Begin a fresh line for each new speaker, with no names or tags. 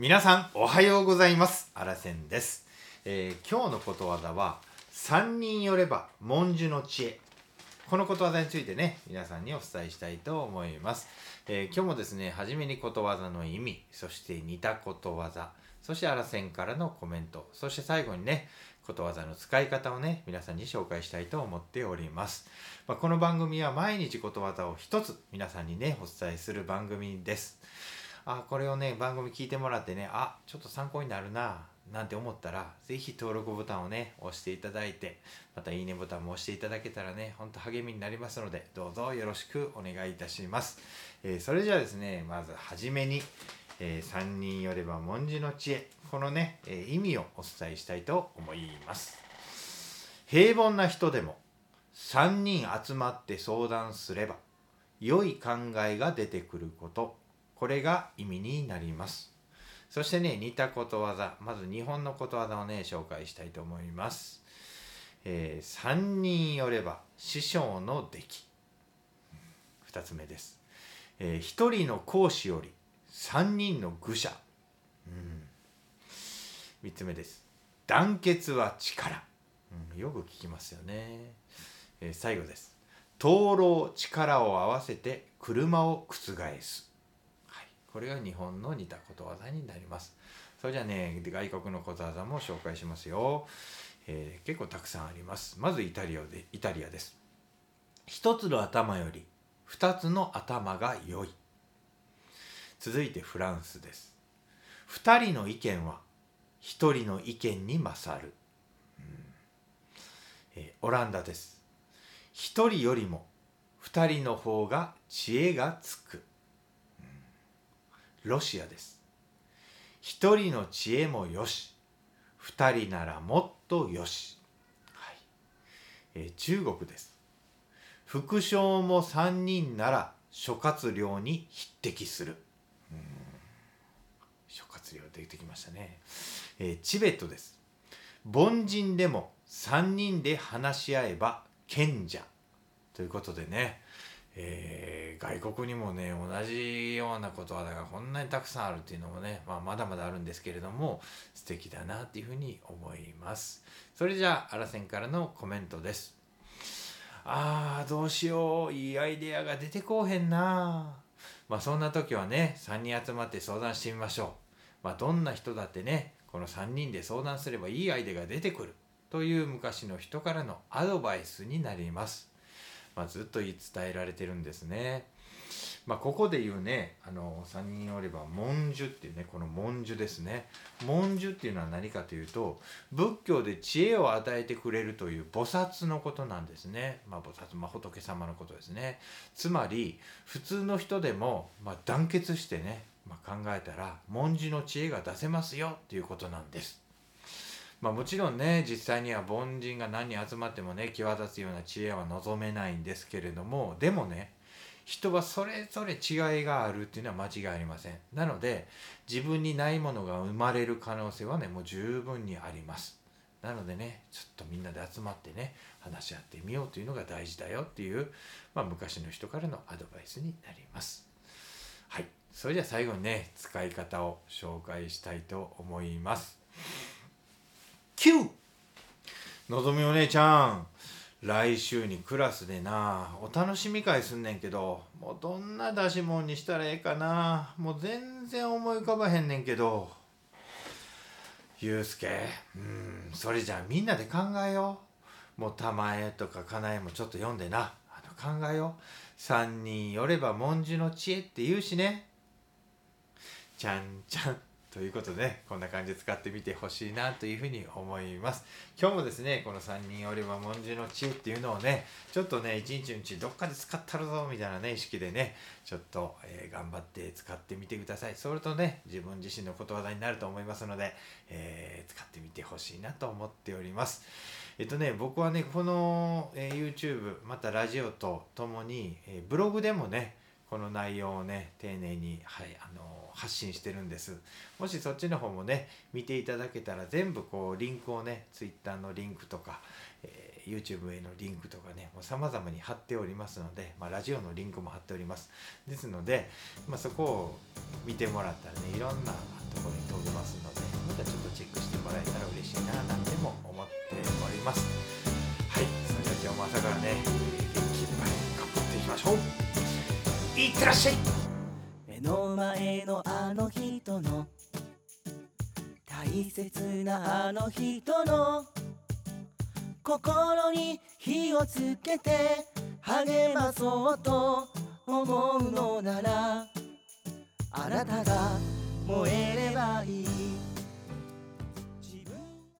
皆さんおはようございます。あらせんです、えー今日のことわざは三人よれば文殊の知恵。このことわざについてね皆さんにお伝えしたいと思います、えー今日もですね初めにことわざの意味そして似たことわざそしてあらせんからのコメントそして最後にねことわざの使い方をね皆さんに紹介したいと思っております、まあ、この番組は毎日ことわざを一つ皆さんにねお伝えする番組です。あこれをね番組聞いてもらってねあちょっと参考になるななんて思ったら是非登録ボタンをね押していただいてまたいいねボタンも押していただけたらねほんと励みになりますのでどうぞよろしくお願いいたします、えーそれじゃあですねまずはじめに、えー三人よれば文字の知恵このね、えー意味をお伝えしたいと思います。平凡な人でも3人集まって相談すれば良い考えが出てくること。これが意味になります。そしてね似たことわざまず日本のことわざをね紹介したいと思います、えー三人よれば師匠の出来。2つ目です、えー一人の講師より三人の愚者、うん、3つ目です。団結は力、うん、よく聞きますよね、えー最後です。灯籠力を合わせて車を覆す、これが日本の似たことわざになります。それじゃあね外国のことわざも紹介しますよ、えー結構たくさんあります。まずイタリアでイタリアです。一つの頭より二つの頭が良い。続いてフランスです。二人の意見は一人の意見に勝る、うん。えーオランダです。一人よりも二人の方が知恵がつく、ロシアです。一人の知恵もよし。二人ならもっとよし、はい。えー中国です。副将も三人なら諸葛亮に匹敵する。諸葛亮出てきましたね、えーチベットです。凡人でも3人で話し合えば賢者。ということでね、えー外国にもね同じようなことわざがこんなにたくさんあるっていうのもね、まあ、まだまだあるんですけれども素敵だなっていうふうに思います。それじゃああらせんからのコメントです。あーどうしよう。いいアイデアが出てこうへんな。まあそんな時はね3人集まって相談してみましょう。まあどんな人だってねこの3人で相談すればいいアイデアが出てくる。という昔の人からのアドバイスになります、まあ、ずっと言い伝えられてるんですね。まあここで言うねあの3人おれば文殊っていうねこの文殊ですね。文殊っていうのは何かというと仏教で知恵を与えてくれるという菩薩のことなんですね、まあ、菩薩、まあ、仏様のことですね。つまり普通の人でも、まあ、団結してね、まあ、考えたら文殊の知恵が出せますよっていうことなんです。まあ、もちろんね実際には凡人が何人集まってもね際立つような知恵は望めないんですけれどもでもね人はそれぞれ違いがあるっていうのは間違いありません。なので自分にないものが生まれる可能性はねもう十分にあります。なのでねちょっとみんなで集まってね話し合ってみようというのが大事だよっていう、まあ、昔の人からのアドバイスになります。はい。それじゃあ最後にね使い方を紹介したいと思います。9のぞみお姉ちゃん来週にクラスでなお楽しみ会すんねんけどもうどんな出し物にしたらええかなもう全然思い浮かばへんねんけど。ゆうすけうんそれじゃあみんなで考えよう。もう玉江とかかなえもちょっと読んでな。あの考えよう。三人よれば文殊の知恵って言うしね。ちゃんちゃん。ということでねこんな感じで使ってみてほしいなというふうに思います。今日もですねこの3人おれば文殊の知恵っていうのをねちょっとね一日のうちどっかで使ったるぞみたいなね意識でねちょっと、えー頑張って使ってみてください。それとね自分自身のことわざになると思いますので、えー使ってみてほしいなと思っております。えっとね僕はねこの、えー YouTube またラジオとともに、えブログでもねこの内容をね丁寧に、はい、あの発信してるんです。もしそっちの方もね見ていただけたら全部こうリンクをね Twitter のリンクとか、えー YouTube へのリンクとかねもう様々に貼っておりますので、まあ、ラジオのリンクも貼っております。ですので、まあ、そこを見てもらったらねいろんなところに飛届けますのでまたちょっとチェックしてもらえたら嬉しいななんても思っております。いってらっしゃい。
目の前のあの人の大切なあの人の心に火をつけて励まそうと思うのならあなたが燃えればいい。